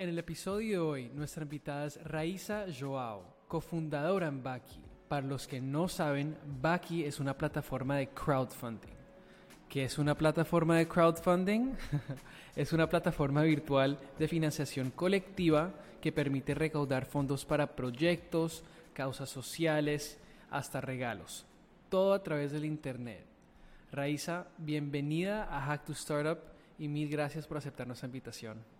En el episodio de hoy, nuestra invitada es Raíza Joao, cofundadora en Baki. Para los que no saben, Baki es una plataforma de crowdfunding. ¿Qué es una plataforma de crowdfunding? es una plataforma virtual de financiación colectiva que permite recaudar fondos para proyectos, causas sociales, hasta regalos. Todo a través del Internet. Raíza, bienvenida a Hack to Startup y mil gracias por aceptar nuestra invitación.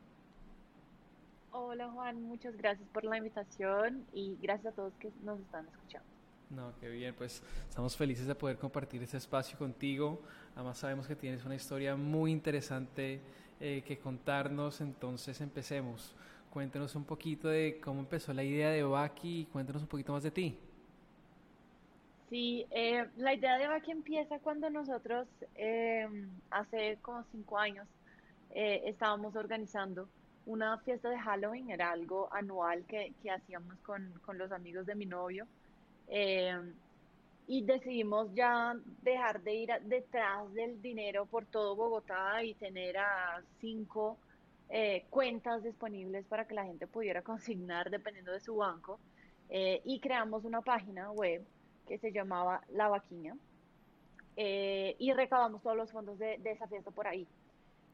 Hola Juan, muchas gracias por la invitación y gracias a todos que nos están escuchando. No, qué bien, pues estamos felices de poder compartir este espacio contigo. Además sabemos que tienes una historia muy interesante eh, que contarnos, entonces empecemos. Cuéntanos un poquito de cómo empezó la idea de Baki y cuéntanos un poquito más de ti. Sí, eh, la idea de Baki empieza cuando nosotros eh, hace como cinco años estábamos organizando una fiesta de Halloween, era algo anual que, que hacíamos con, con, los amigos de mi novio. Eh, y decidimos ya dejar de ir detrás del dinero por todo Bogotá y tener a cinco eh, cuentas disponibles para que la gente pudiera consignar dependiendo de su banco. Eh, y creamos una página web que se llamaba La Vaquiña y recabamos todos los fondos de, de esa fiesta por ahí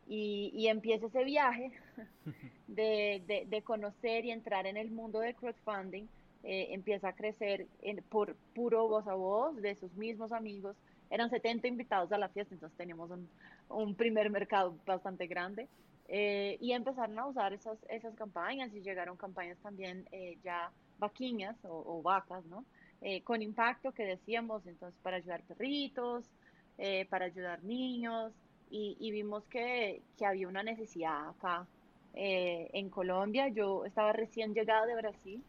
y, empieza ese viaje de, de, conocer y entrar en el mundo de crowdfunding. Eh, empieza a crecer por puro voz a voz de sus mismos amigos. Eran 70 invitados a la fiesta, entonces teníamos un, un primer mercado bastante grande. Eh, y empezaron a usar esas, esas campañas y llegaron campañas también eh, ya vaquiñas o, vacas, ¿no? con impacto que decíamos, entonces para ayudar perritos, para ayudar niños, y, vimos que, que, había una necesidad acá eh, en Colombia. Yo estaba recién llegada de Brasil,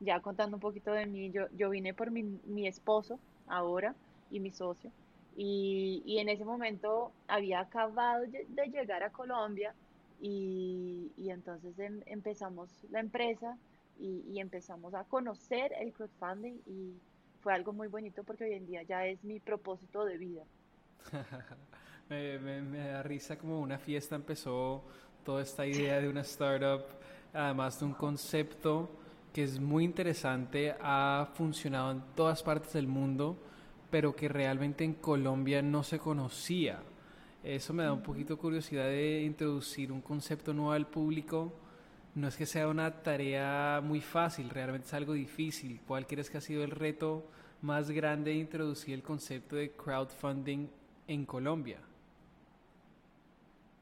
ya contando un poquito de mí, yo, yo vine por mi, mi esposo ahora y mi socio. Y, y, en ese momento había acabado de llegar a Colombia y, y entonces em, empezamos la empresa y, y, empezamos a conocer el crowdfunding y fue algo muy bonito porque hoy en día ya es mi propósito de vida. me, me, da risa como una fiesta empezó toda esta idea de una startup, además de un concepto que es muy interesante, ha funcionado en todas partes del mundo, pero que realmente en Colombia no se conocía. Eso me da un poquito curiosidad de introducir un concepto nuevo al público. No es que sea una tarea muy fácil, realmente es algo difícil. ¿Cuál crees que ha sido el reto más grande de introducir el concepto de crowdfunding en Colombia?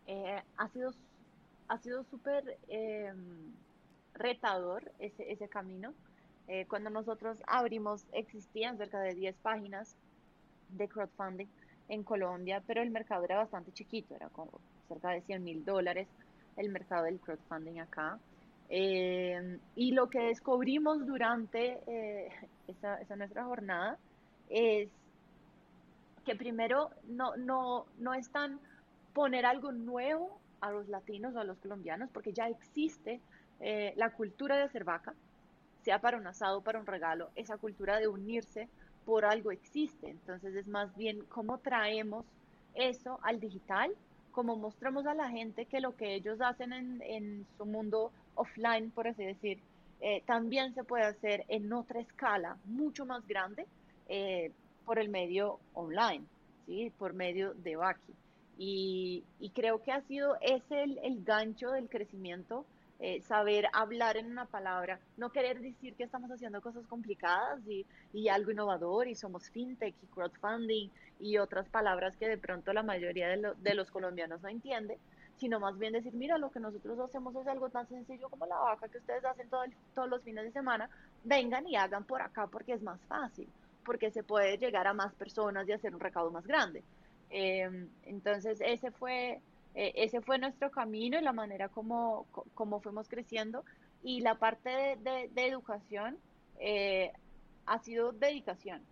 Eh, ha sido ha sido súper em, retador ese, ese camino. Eh, cuando nosotros abrimos, existían cerca de 10 páginas de crowdfunding en Colombia, pero el mercado era bastante chiquito, era como cerca de 100 mil dólares el mercado del crowdfunding acá. Em, y lo que descubrimos durante eh, esa, esa, nuestra jornada es que primero no, no, no es tan poner algo nuevo a los latinos o a los colombianos, porque ya existe eh, la cultura de hacer vaca, sea para un asado, para un regalo, esa cultura de unirse por algo existe. Entonces es más bien cómo traemos eso al digital, cómo mostramos a la gente que lo que ellos hacen en, su mundo offline, por así decir, eh, también se puede hacer en otra escala mucho más grande eh, por el medio online, ¿sí? por medio de Baki. Y, creo que ha sido ese el, gancho del crecimiento, eh, saber hablar en una palabra, no querer decir que estamos haciendo cosas complicadas y, y, algo innovador y somos fintech y crowdfunding y otras palabras que de pronto la mayoría de, de los colombianos no entiende, sino más bien decir, mira, lo que nosotros hacemos es algo tan sencillo como la vaca que ustedes hacen todo todos los fines de semana, vengan y hagan por acá porque es más fácil, porque se puede llegar a más personas y hacer un recaudo más grande. Em, entonces ese fue, eh, ese fue nuestro camino y la manera como, como fuimos creciendo. Y la parte de, de, educación eh, ha sido dedicación.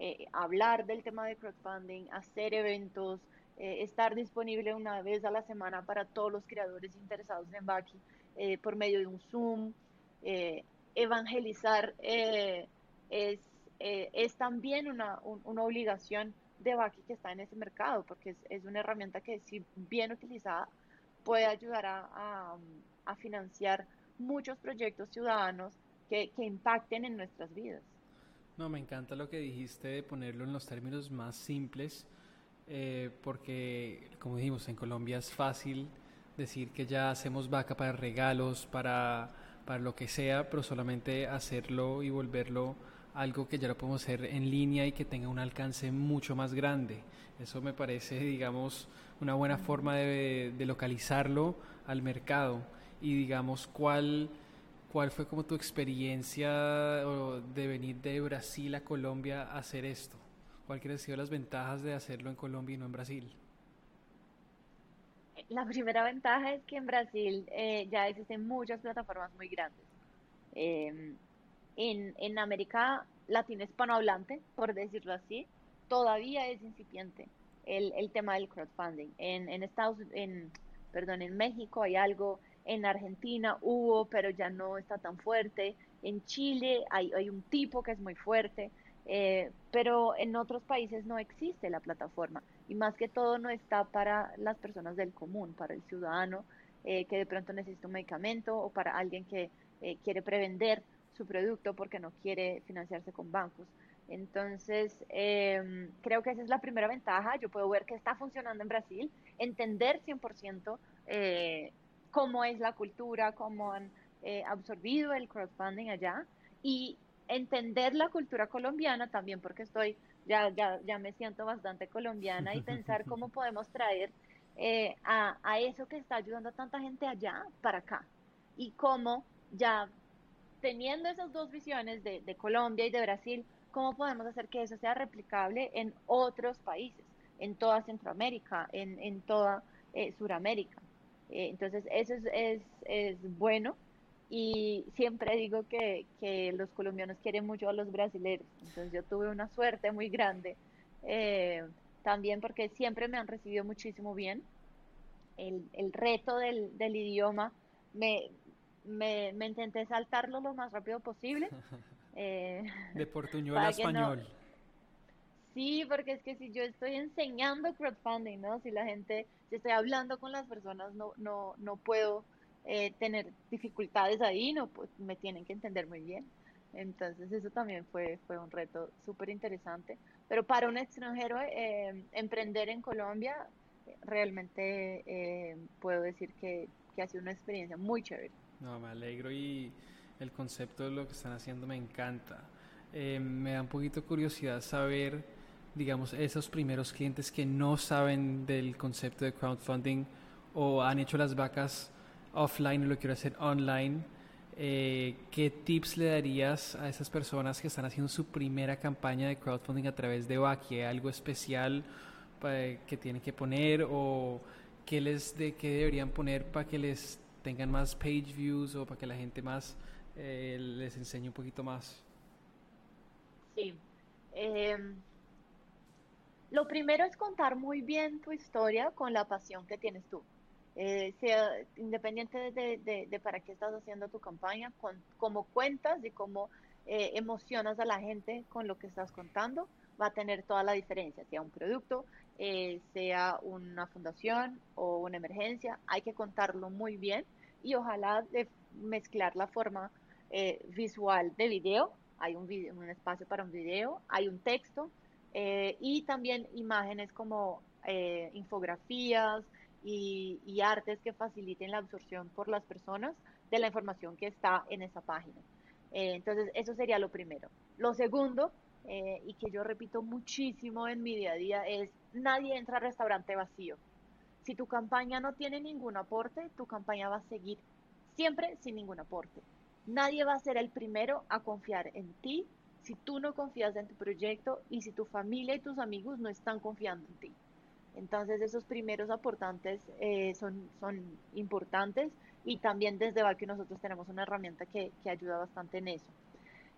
Eh, hablar del tema de crowdfunding, hacer eventos, eh, estar disponible una vez a la semana para todos los creadores interesados en Baki por medio de un Zoom. evangelizar es, es, también una, una, obligación de Baki que está en ese mercado, porque es, es, una herramienta que si bien utilizada puede ayudar a, a, financiar muchos proyectos ciudadanos que, que impacten en nuestras vidas. No, me encanta lo que dijiste de ponerlo en los términos más simples, eh, porque como dijimos, en Colombia es fácil decir que ya hacemos vaca para regalos, para, para lo que sea, pero solamente hacerlo y volverlo algo que ya lo podemos hacer en línea y que tenga un alcance mucho más grande. Eso me parece, digamos, una buena forma de, de localizarlo al mercado y digamos cuál ¿Cuál fue como tu experiencia de venir de Brasil a Colombia a hacer esto? ¿Cuáles han sido las ventajas de hacerlo en Colombia y no en Brasil? La primera ventaja es que en Brasil eh, ya existen muchas plataformas muy grandes. Em, en, en, América Latina hispanohablante, por decirlo así, todavía es incipiente el, tema del crowdfunding. En, Estados en, perdón, en México hay algo en Argentina hubo, pero ya no está tan fuerte, en Chile hay, hay un tipo que es muy fuerte, eh, pero en otros países no existe la plataforma y más que todo no está para las personas del común, para el ciudadano eh, que de pronto necesita un medicamento o para alguien que eh, quiere prevender su producto porque no quiere financiarse con bancos. Entonces, em, creo que esa es la primera ventaja. Yo puedo ver que está funcionando en Brasil, entender 100% eh, cómo es la cultura, cómo han eh, absorbido el crowdfunding allá y entender la cultura colombiana también, porque estoy, ya, ya, ya me siento bastante colombiana y pensar cómo podemos traer eh, a, a, eso que está ayudando a tanta gente allá para acá y cómo ya teniendo esas dos visiones de, Colombia y de Brasil, cómo podemos hacer que eso sea replicable en otros países, en toda Centroamérica, en, toda eh, Suramérica. Eh, entonces, eso es, bueno y siempre digo que, los colombianos quieren mucho a los brasileños. Entonces, yo tuve una suerte muy grande eh, también porque siempre me han recibido muchísimo bien. El, el reto del idioma me, me, me, intenté saltarlo lo más rápido posible. Eh, de portuñol a español. Sí, porque es que si yo estoy enseñando crowdfunding, ¿no? Si la gente, si estoy hablando con las personas, no, no, no puedo eh, tener dificultades ahí, no, pues me tienen que entender muy bien. Entonces eso también fue, fue un reto súper interesante. Pero para un extranjero, eh, emprender en Colombia, realmente eh, puedo decir que, que ha sido una experiencia muy chévere. No, me alegro y el concepto de lo que están haciendo me encanta. me da un poquito curiosidad saber digamos, esos primeros clientes que no saben del concepto de crowdfunding o han hecho las vacas offline y lo quieren hacer online, eh, ¿qué tips le darías a esas personas que están haciendo su primera campaña de crowdfunding a través de Baki? ¿Algo especial que tienen que poner o qué, les de, qué deberían poner para que les tengan más page views o para que la gente más eh, les enseñe un poquito más? Sí. Eh lo primero es contar muy bien tu historia con la pasión que tienes tú. Eh, sea independiente de, para qué estás haciendo tu campaña, con cómo cuentas y cómo eh, emocionas a la gente con lo que estás contando, va a tener toda la diferencia, sea un producto, eh, sea una fundación o una emergencia, hay que contarlo muy bien y ojalá mezclar la forma visual de video, hay un, espacio para un video, hay un texto, eh, y también imágenes como eh, infografías y, artes que faciliten la absorción por las personas de la información que está en esa página. Eh, entonces, eso sería lo primero. Lo segundo, y que yo repito muchísimo en mi día a día, es nadie entra a restaurante vacío. Si tu campaña no tiene ningún aporte, tu campaña va a seguir siempre sin ningún aporte. Nadie va a ser el primero a confiar en ti si tú no confías en tu proyecto y si tu familia y tus amigos no están confiando en ti. Entonces esos primeros aportantes eh, son, son importantes y también desde que nosotros tenemos una herramienta que, que ayuda bastante en eso.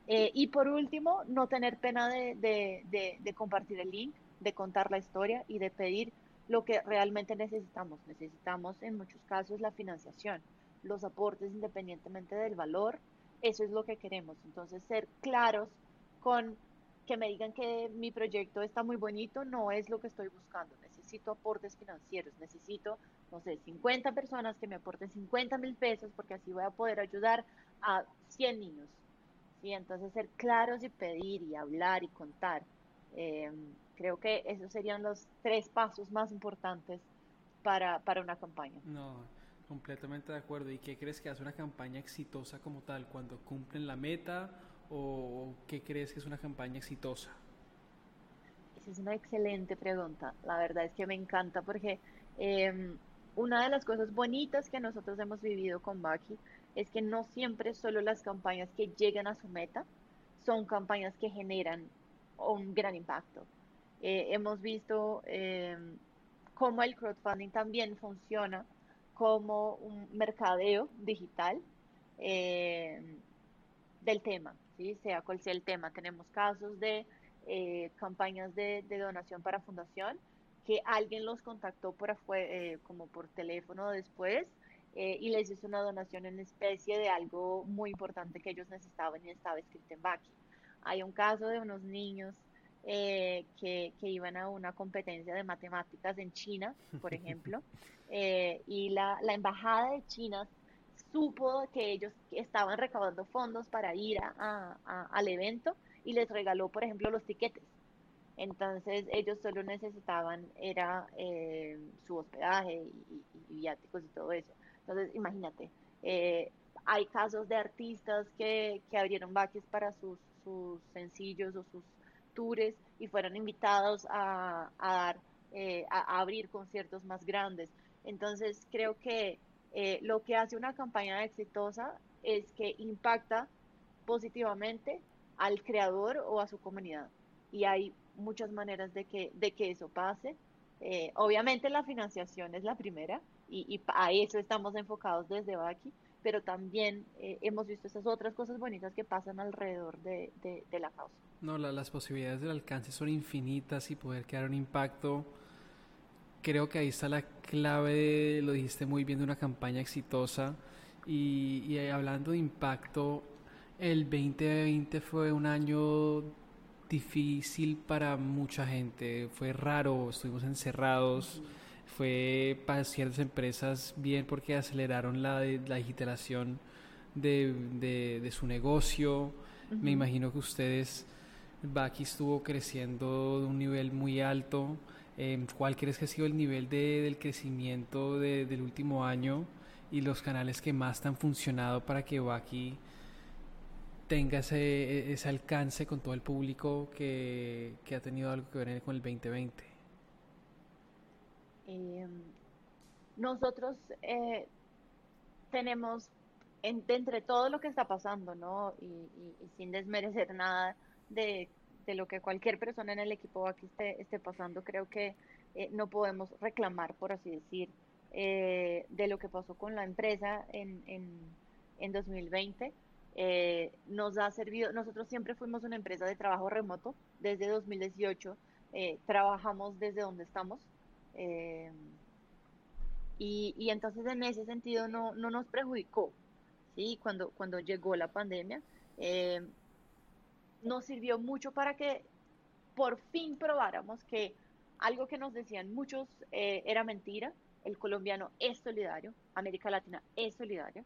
Eh, y por último, no tener pena de, de, compartir el link, de contar la historia y de pedir lo que realmente necesitamos. Necesitamos en muchos casos la financiación, los aportes independientemente del valor. Eso es lo que queremos. Entonces, ser claros con que me digan que mi proyecto está muy bonito no es lo que estoy buscando. Necesito aportes financieros, necesito, no sé, 50 personas que me aporten 50 mil pesos porque así voy a poder ayudar a 100 niños. ¿Sí? Entonces ser claros y pedir y hablar y contar. Eh, creo que esos serían los tres pasos más importantes para, para una campaña. No, completamente de acuerdo. ¿Y qué crees que hace una campaña exitosa como tal? ¿Cuando cumplen la meta o qué crees que es una campaña exitosa? Esa es una excelente pregunta. La verdad es que me encanta porque em, una de las cosas bonitas que nosotros hemos vivido con Baki es que no siempre solo las campañas que llegan a su meta son campañas que generan un gran impacto. Eh, hemos visto em, cómo el crowdfunding también funciona como un mercadeo digital em, del tema sea cual sea el tema. Tenemos casos de eh, campañas de, donación para fundación que alguien los contactó por eh, como por teléfono después eh, y les hizo una donación en especie de algo muy importante que ellos necesitaban y estaba escrito en Baki. Hay un caso de unos niños que, que, iban a una competencia de matemáticas en China, por ejemplo, y la, la embajada de China supo que ellos estaban recaudando fondos para ir a, al evento y les regaló, por ejemplo, los tiquetes. Entonces ellos solo necesitaban era eh, su hospedaje y, viáticos y todo eso. Entonces imagínate, eh, hay casos de artistas que, que abrieron baques para sus, sus, sencillos o sus tours y fueron invitados a, a dar, eh, a abrir conciertos más grandes. Entonces creo que eh, lo que hace una campaña exitosa es que impacta positivamente al creador o a su comunidad. Y hay muchas maneras de que, de que eso pase. Eh, obviamente la financiación es la primera y, a eso estamos enfocados desde Baki, pero también eh, hemos visto esas otras cosas bonitas que pasan alrededor de, de, la causa. No, las posibilidades del alcance son infinitas y poder crear un impacto creo que ahí está la clave, lo dijiste muy bien, de una campaña exitosa. Y, hablando de impacto, el 2020 fue un año difícil para mucha gente, fue raro, estuvimos encerrados, fue para ciertas empresas bien porque aceleraron la, la digitalización de, de, su negocio. Me imagino que ustedes, Baki estuvo creciendo de un nivel muy alto. Em, ¿Cuál crees que ha sido el nivel de, del crecimiento del último año y los canales que más te han funcionado para que Waki tenga ese, ese alcance con todo el público que, que, ha tenido algo que ver con el 2020? Em, nosotros eh, tenemos, entre todo lo que está pasando, ¿no? y, sin desmerecer nada de lo que cualquier persona en el equipo aquí esté, esté pasando, creo que eh, no podemos reclamar, por así decir, eh, de lo que pasó con la empresa en, en, en 2020. Eh, nos ha servido, nosotros siempre fuimos una empresa de trabajo remoto, desde 2018 trabajamos desde donde estamos. Y, y, entonces en ese sentido no, no nos perjudicó, ¿sí? Cuando, cuando llegó la pandemia nos sirvió mucho para que por fin probáramos que algo que nos decían muchos eh, era mentira, el colombiano es solidario, América Latina es solidaria,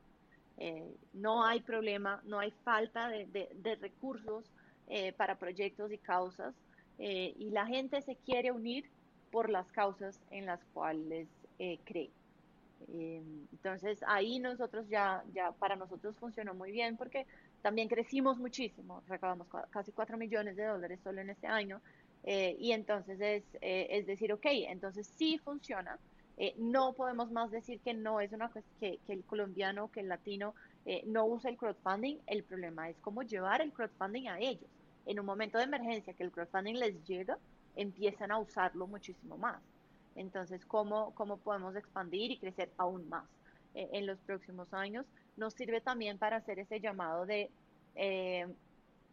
eh, no hay problema, no hay falta de, recursos eh, para proyectos y causas, y la gente se quiere unir por las causas en las cuales cree. entonces ahí nosotros ya, ya, para nosotros funcionó muy bien porque también crecimos muchísimo, recaudamos casi 4 millones de dólares solo en este año. Eh, y entonces es, eh, es decir, ok, entonces sí funciona. Eh, no podemos más decir que no es una que, que el colombiano, que el latino no usa el crowdfunding. El problema es cómo llevar el crowdfunding a ellos. En un momento de emergencia que el crowdfunding les llega, empiezan a usarlo muchísimo más. Entonces, ¿cómo, cómo podemos expandir y crecer aún más en los próximos años? nos sirve también para hacer ese llamado de, eh,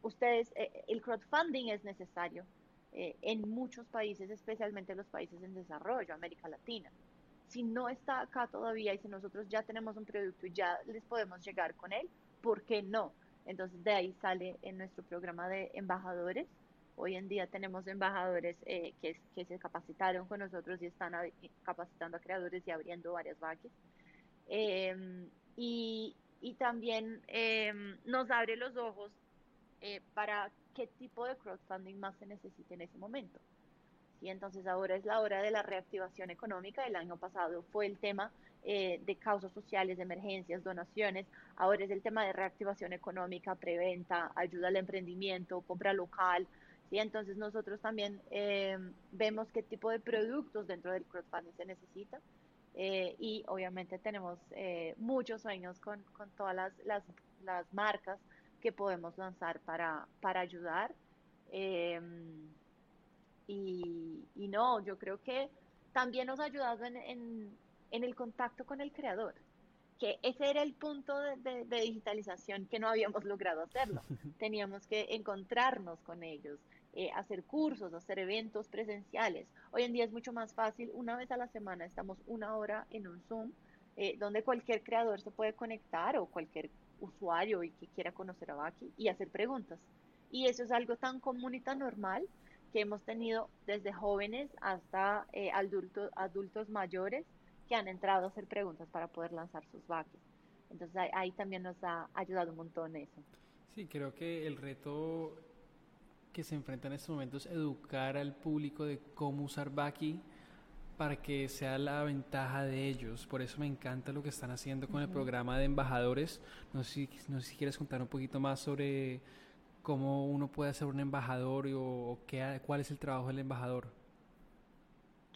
ustedes, el crowdfunding es necesario en muchos países, especialmente los países en desarrollo, América Latina. Si no está acá todavía y si nosotros ya tenemos un producto y ya les podemos llegar con él, ¿por qué no? Entonces de ahí sale en nuestro programa de embajadores. Hoy en día tenemos embajadores eh, que, que, se capacitaron con nosotros y están capacitando a creadores y abriendo varias vaques. Em, y, y, también em, nos abre los ojos eh, para qué tipo de crowdfunding más se necesita en ese momento. Y entonces ahora es la hora de la reactivación económica. El año pasado fue el tema eh, de causas sociales, de emergencias, donaciones. Ahora es el tema de reactivación económica, preventa, ayuda al emprendimiento, compra local. ¿Sí? Entonces nosotros también eh, vemos qué tipo de productos dentro del crowdfunding se necesita. Eh, y obviamente tenemos muchos sueños con, con todas las, las, las, marcas que podemos lanzar para, para ayudar. Y, y, no, yo creo que también nos ha ayudado en, en, en el contacto con el creador, que ese era el punto de, de, digitalización que no habíamos logrado hacerlo. Teníamos que encontrarnos con ellos, eh, hacer cursos, hacer eventos presenciales. Hoy en día es mucho más fácil, una vez a la semana estamos una hora en un Zoom, eh, donde cualquier creador se puede conectar o cualquier usuario y que quiera conocer a Baki y hacer preguntas. Y eso es algo tan común y tan normal que hemos tenido desde jóvenes hasta eh, adultos, adultos mayores que han entrado a hacer preguntas para poder lanzar sus vaques. Entonces ahí, también nos ha ayudado un montón eso. Sí, creo que el reto que se enfrenta en estos momentos es educar al público de cómo usar Baki para que sea la ventaja de ellos. Por eso me encanta lo que están haciendo con el programa de embajadores. No sé, si, no sé si quieres contar un poquito más sobre cómo uno puede ser un embajador o, qué, cuál es el trabajo del embajador.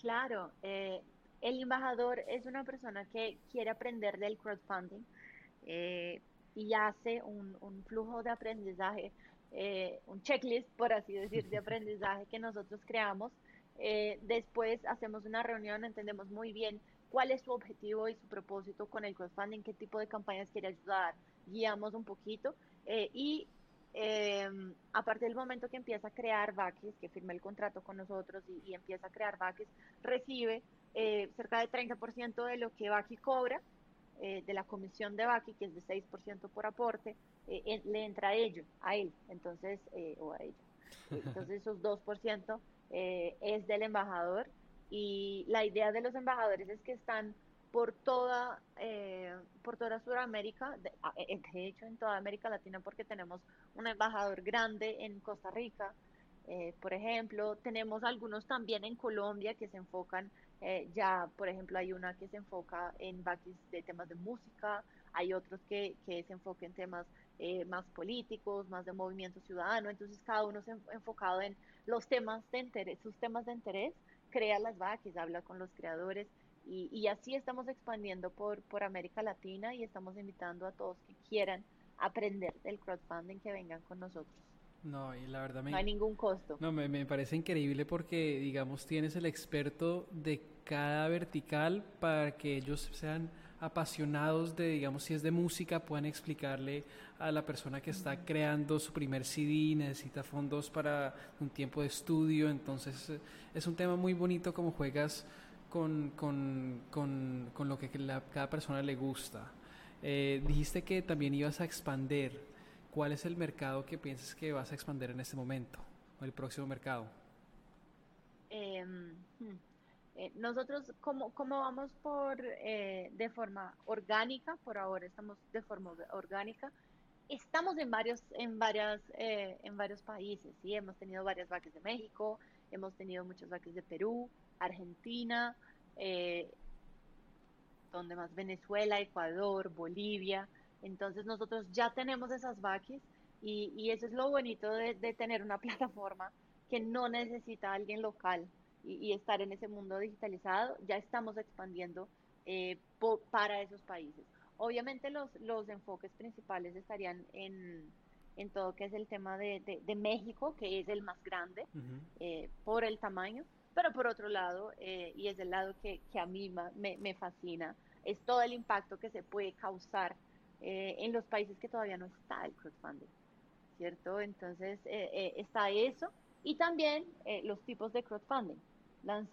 Claro, eh, el embajador es una persona que quiere aprender del crowdfunding eh, y hace un, flujo de aprendizaje, eh, un checklist, por así decir, de aprendizaje que nosotros creamos. Eh, después hacemos una reunión, entendemos muy bien cuál es su objetivo y su propósito con el crowdfunding, qué tipo de campañas quiere ayudar, guiamos un poquito y a partir del momento que empieza a crear Vaquis, que firma el contrato con nosotros y, y empieza a crear Vaquis, recibe eh, cerca del 30% de lo que Baki cobra, eh, de la comisión de Baki, que es de 6% por aporte, eh, le entra a ello, a él, entonces, o a ella. Entonces esos 2% es del embajador y la idea de los embajadores es que están por toda, por toda Sudamérica, de, de, hecho en toda América Latina porque tenemos un embajador grande en Costa Rica, por ejemplo, tenemos algunos también en Colombia que se enfocan eh, ya, por ejemplo, hay una que se enfoca en backis de temas de música, hay otros que, que se enfocan en temas eh, más políticos, más de movimiento ciudadano, entonces cada uno se ha enfocado en los temas de interés, sus temas de interés, crea las backis, habla con los creadores y, y, así estamos expandiendo por, por América Latina y estamos invitando a todos que quieran aprender del crowdfunding que vengan con nosotros. No, y la verdad me... No hay ningún costo. No, me, me, parece increíble porque, digamos, tienes el experto de cada vertical para que ellos sean apasionados de, digamos, si es de música, puedan explicarle a la persona que está creando su primer CD, necesita fondos para un tiempo de estudio, entonces es un tema muy bonito como juegas con, con, con, con lo que la, cada persona le gusta. Eh, dijiste que también ibas a expander. ¿Cuál es el mercado que piensas que vas a expandir en este momento? ¿O el próximo mercado? Em, hmm, eh, nosotros, como, como vamos por eh, de forma orgánica, por ahora estamos de forma orgánica, estamos en varios, en varias, eh, en varios países, ¿sí? Hemos tenido varias vaques de México, hemos tenido muchas vaques de Perú, Argentina, donde más Venezuela, Ecuador, Bolivia, entonces nosotros ya tenemos esas vaques y, y eso es lo bonito de, tener una plataforma que no necesita a alguien local y, estar en ese mundo digitalizado. Ya estamos expandiendo eh, para esos países. Obviamente los, los enfoques principales estarían en, en todo que es el tema de, de, México, que es el más grande eh, por el tamaño, pero por otro lado, eh, y es el lado que, que a mí me, me fascina, es todo el impacto que se puede causar eh, en los países que todavía no está el crowdfunding. ¿cierto? Entonces eh, eh, está eso y también los tipos de crowdfunding.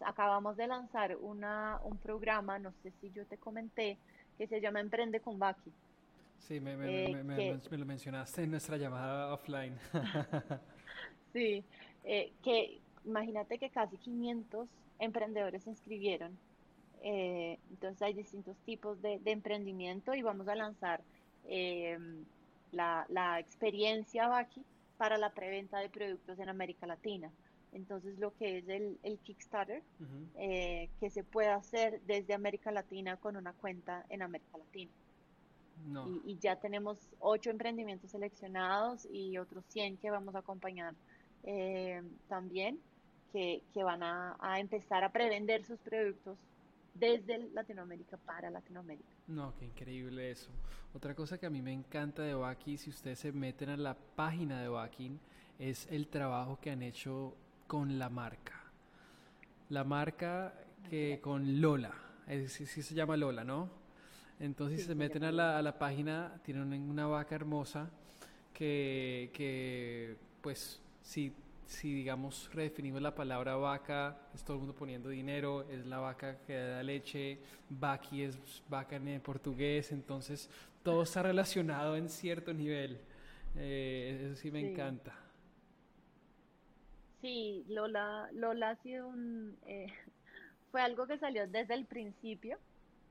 acabamos de lanzar una, un programa, no sé si yo te comenté, que se llama Emprende con Baki. Sí, me, me, lo mencionaste en nuestra llamada offline. sí, que imagínate que casi 500 emprendedores se inscribieron. entonces hay distintos tipos de, de, emprendimiento y vamos a lanzar la, la experiencia Baki para la preventa de productos en América Latina. Entonces, lo que es el, el Kickstarter, eh, que se puede hacer desde América Latina con una cuenta en América Latina. Y, ya tenemos ocho emprendimientos seleccionados y otros 100 que vamos a acompañar eh, también, que, que van a, a, empezar a prevender sus productos desde Latinoamérica para Latinoamérica. No, qué increíble eso. Otra cosa que a mí me encanta de Wacky, si ustedes se meten a la página de Wacky, es el trabajo que han hecho con la marca. La marca que con Lola, es, sí, se llama Lola, ¿no? Entonces si se meten a la, a la, página, tienen una vaca hermosa que, que pues sí si digamos redefinimos la palabra vaca, es todo el mundo poniendo dinero, es la vaca que da leche, vaqui es vaca en portugués, entonces todo está relacionado en cierto nivel. Eh, eso sí me encanta. Sí, Lola, Lola ha sido un, eh, fue algo que salió desde el principio,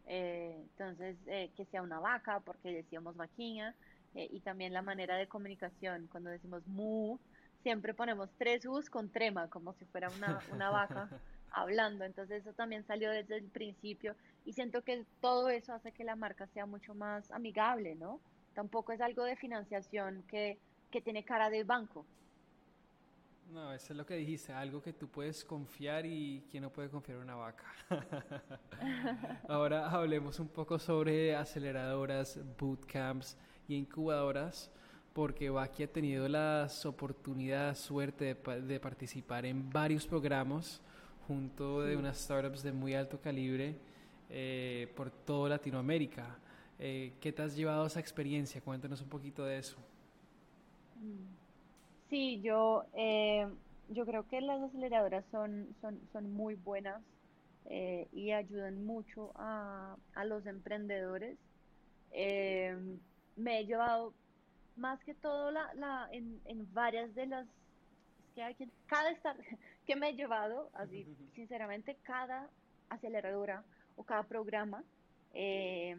eh, entonces que sea una vaca, porque decíamos vaquina, y también la manera de comunicación, cuando decimos mu, siempre ponemos tres U's con trema, como si fuera una, una vaca hablando. Entonces eso también salió desde el principio y siento que todo eso hace que la marca sea mucho más amigable, ¿no? Tampoco es algo de financiación que, que tiene cara de banco. No, eso es lo que dijiste, algo que tú puedes confiar y quien no puede confiar en una vaca. Ahora hablemos un poco sobre aceleradoras, bootcamps y incubadoras porque Baki ha tenido las oportunidades, suerte de, participar en varios programas junto de unas startups de muy alto calibre eh, por toda Latinoamérica. Eh, ¿Qué te has llevado esa experiencia? Cuéntanos un poquito de eso. Sí, yo, eh, yo creo que las aceleradoras son, son, son muy buenas y ayudan mucho a, a los emprendedores. me he llevado más que todo la, la, en, en varias de las que hay cada estar que me he llevado así sinceramente cada aceleradora o cada programa eh,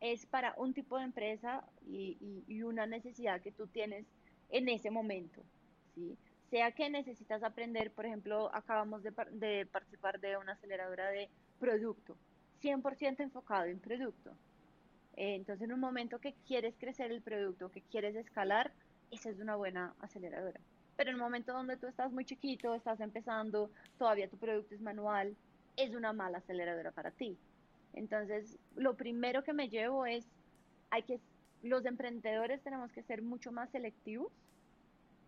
es para un tipo de empresa y, y, una necesidad que tú tienes en ese momento ¿sí? sea que necesitas aprender por ejemplo acabamos de, de participar de una aceleradora de producto 100% enfocado en producto entonces, en un momento que quieres crecer el producto, que quieres escalar, esa es una buena aceleradora. Pero en un momento donde tú estás muy chiquito, estás empezando, todavía tu producto es manual, es una mala aceleradora para ti. Entonces, lo primero que me llevo es, hay que, los emprendedores tenemos que ser mucho más selectivos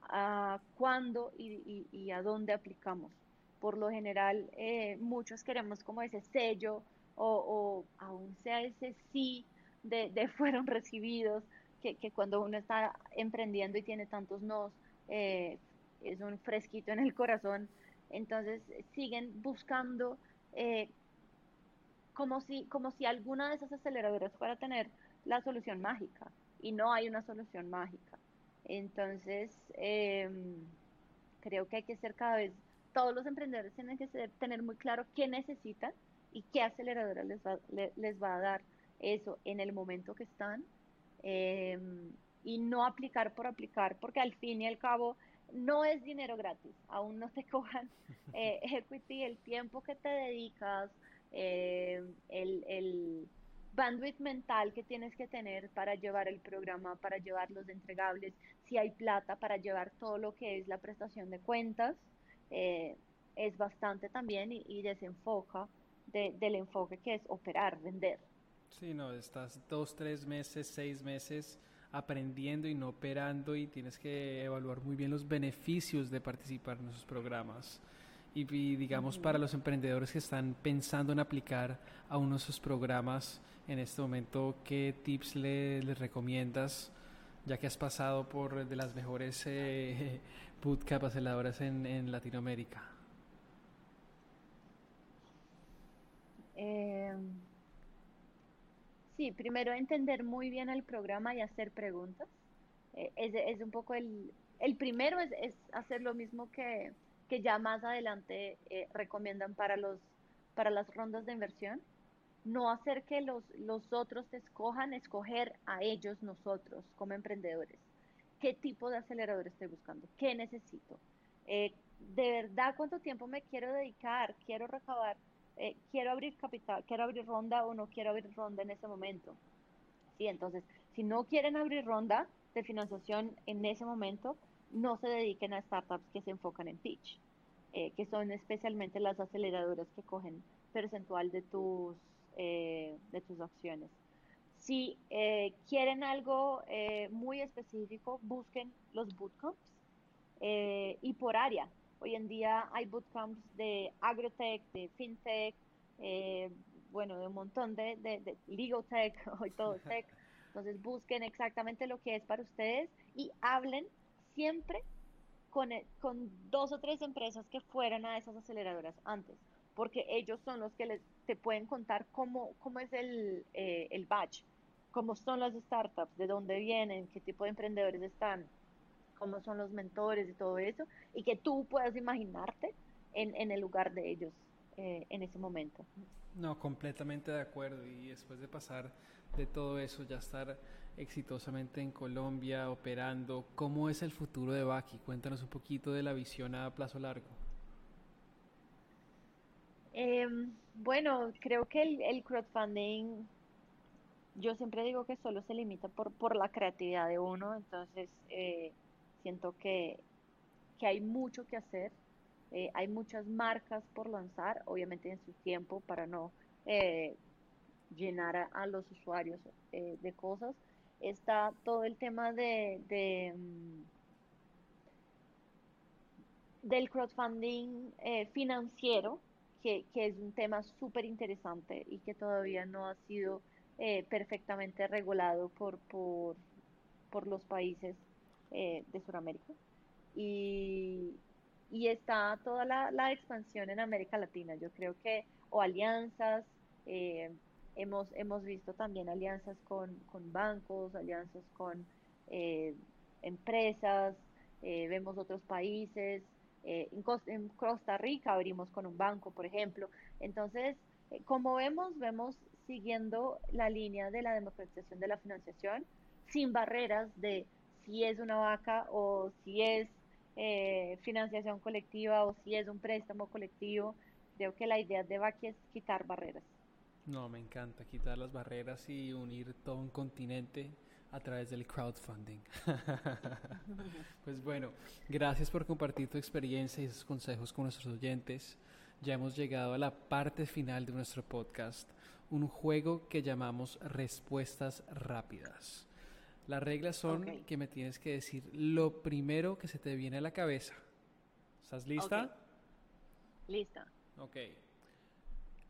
a cuándo y, a dónde aplicamos. Por lo general, eh, muchos queremos como ese sello o, o aún sea ese sí de, fueron recibidos, que, cuando uno está emprendiendo y tiene tantos nos, eh, es un fresquito en el corazón. Entonces siguen buscando eh, como, si, como si alguna de esas aceleradoras fuera a tener la solución mágica y no hay una solución mágica. Entonces em, creo que hay que ser cada vez, todos los emprendedores tienen que tener muy claro qué necesitan y qué aceleradora les va, les va a dar eso en el momento que están em, y no aplicar por aplicar, porque al fin y al cabo no es dinero gratis, aún no te cojan eh, equity, el tiempo que te dedicas, em, el, el bandwidth mental que tienes que tener para llevar el programa, para llevar los entregables, si hay plata para llevar todo lo que es la prestación de cuentas, eh, es bastante también y, desenfoca del enfoque que es operar, vender. Sí, no, estás dos, tres meses, seis meses aprendiendo y no operando y tienes que evaluar muy bien los beneficios de participar en esos programas. Y, digamos, para los emprendedores que están pensando en aplicar a uno de esos programas en este momento, ¿qué tips les recomiendas ya que has pasado por de las mejores eh, bootcamp aceleradoras en, en Latinoamérica? Eh, sí, primero entender muy bien el programa y hacer preguntas. Eh, es, es, un poco el, el primero es, es, hacer lo mismo que, que ya más adelante eh, recomiendan para, los, para las rondas de inversión. No hacer que los, los otros te escojan, escoger a ellos nosotros como emprendedores. ¿Qué tipo de acelerador estoy buscando? ¿Qué necesito? Eh, ¿De verdad cuánto tiempo me quiero dedicar? ¿Quiero recabar? Eh, ¿Quiero abrir capital? ¿Quiero abrir ronda o no quiero abrir ronda en ese momento? Sí, entonces, si no quieren abrir ronda de financiación en ese momento, no se dediquen a startups que se enfocan en pitch, eh, que son especialmente las aceleradoras que cogen percentual de tus, eh, de tus acciones. Si eh, quieren algo eh, muy específico, busquen los bootcamps eh, y por área. Hoy en día hay bootcamps de agrotech, de fintech, eh, bueno, de un montón de, de, de legal tech, hoy todo tech. Entonces busquen exactamente lo que es para ustedes y hablen siempre con, e, con dos o tres empresas que fueran a esas aceleradoras antes, porque ellos son los que les, te pueden contar cómo, cómo es el, eh, el batch, cómo son las startups, de dónde vienen, qué tipo de emprendedores están, cómo son los mentores y todo eso, y que tú puedas imaginarte en, en el lugar de ellos eh, en ese momento. No, completamente de acuerdo. Y después de pasar de todo eso, ya estar exitosamente en Colombia, operando, ¿cómo es el futuro de Baki? Cuéntanos un poquito de la visión a plazo largo. Eh, bueno, creo que el, el, crowdfunding, yo siempre digo que solo se limita por, por la creatividad de uno, entonces eh, siento que, que hay mucho que hacer. Eh, hay muchas marcas por lanzar, obviamente en su tiempo para no eh, llenar a, los usuarios eh, de cosas. Está todo el tema de, um, del crowdfunding eh, financiero, que, que, es un tema súper interesante y que todavía no ha sido perfectamente regulado por, por, por los países de Sudamérica. Y, y está toda la, expansión en América Latina. Yo creo que, o alianzas, eh, hemos, hemos visto también alianzas con, con bancos, alianzas con eh, empresas, eh, vemos otros países, en en, Costa, Rica abrimos con un banco, por ejemplo. Entonces, como vemos, vemos siguiendo la línea de la democratización de la financiación, sin barreras de si es una vaca o si es eh, financiación colectiva o si es un préstamo colectivo. Creo que la idea de Baki es quitar barreras. No, me encanta quitar las barreras y unir todo un continente a través del crowdfunding. pues bueno, gracias por compartir tu experiencia y esos consejos con nuestros oyentes. Ya hemos llegado a la parte final de nuestro podcast, un juego que llamamos Respuestas Rápidas. Las reglas son okay. que me tienes que decir lo primero que se te viene a la cabeza. ¿Estás lista? Okay. Lista. Ok.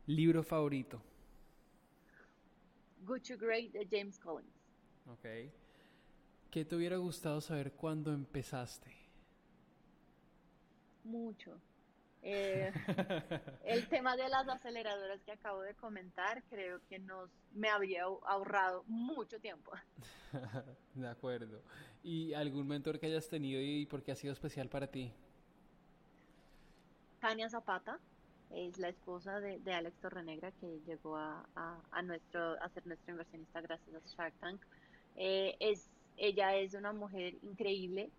Libro favorito. Good to Great de James Collins. Ok. ¿Qué te hubiera gustado saber cuando empezaste? Mucho. Eh, el tema de las aceleradoras que acabo de comentar creo que nos me habría ahorrado mucho tiempo. de acuerdo. ¿Y algún mentor que hayas tenido y por qué ha sido especial para ti? Tania Zapata es la esposa de, de Alex Torrenegra que llegó a, a, a, nuestro, a ser nuestra inversionista gracias a Shark Tank. Eh, es, ella es una mujer increíble.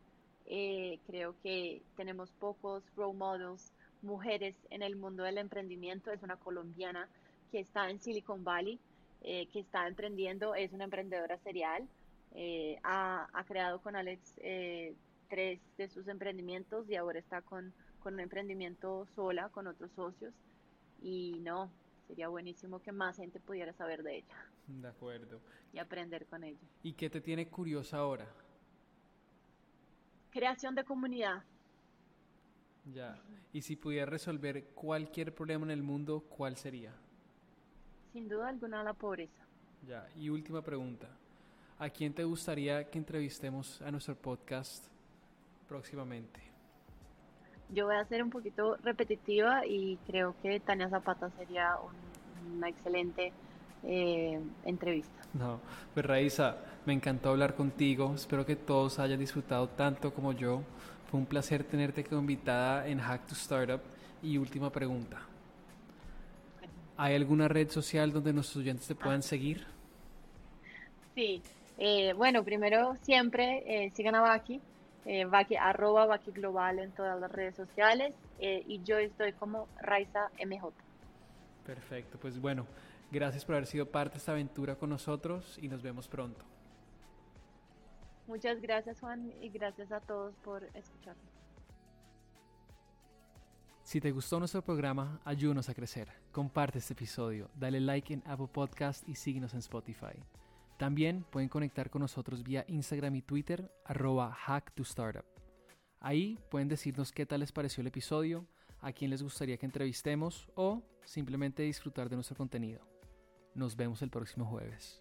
Eh, creo que tenemos pocos role models mujeres en el mundo del emprendimiento. Es una colombiana que está en Silicon Valley, eh, que está emprendiendo, es una emprendedora serial. Eh, ha, ha, creado con Alex eh, tres de sus emprendimientos y ahora está con, con, un emprendimiento sola, con otros socios. Y no, sería buenísimo que más gente pudiera saber de ella. De acuerdo. Y aprender con ella. ¿Y qué te tiene curiosa ahora? Creación de comunidad. Ya. Y si pudiera resolver cualquier problema en el mundo, ¿cuál sería? Sin duda alguna la pobreza. Ya. Y última pregunta. ¿a quién te gustaría que entrevistemos a nuestro podcast próximamente? Yo voy a ser un poquito repetitiva y creo que Tania Zapata sería una excelente eh, entrevista. No, pues Raiza, me encantó hablar contigo. Espero que todos hayan disfrutado tanto como yo. Fue un placer tenerte como invitada en Hack to Startup. Y última pregunta. ¿Hay alguna red social donde nuestros oyentes te puedan seguir? Sí, eh, bueno, primero siempre eh, sigan a Baki, eh, Baki, arroba Baki Global en todas las redes sociales eh, y yo estoy como Raiza MJ. Perfecto, pues bueno, gracias por haber sido parte de esta aventura con nosotros y nos vemos pronto. Muchas gracias Juan y gracias a todos por escucharnos. Si te gustó nuestro programa, ayúdanos a crecer. Comparte este episodio, dale like en Apple Podcast y síguenos en Spotify. También pueden conectar con nosotros vía Instagram y Twitter, arroba hack. Ahí pueden decirnos qué tal les pareció el episodio, a quién les gustaría que entrevistemos o simplemente disfrutar de nuestro contenido. Nos vemos el próximo jueves.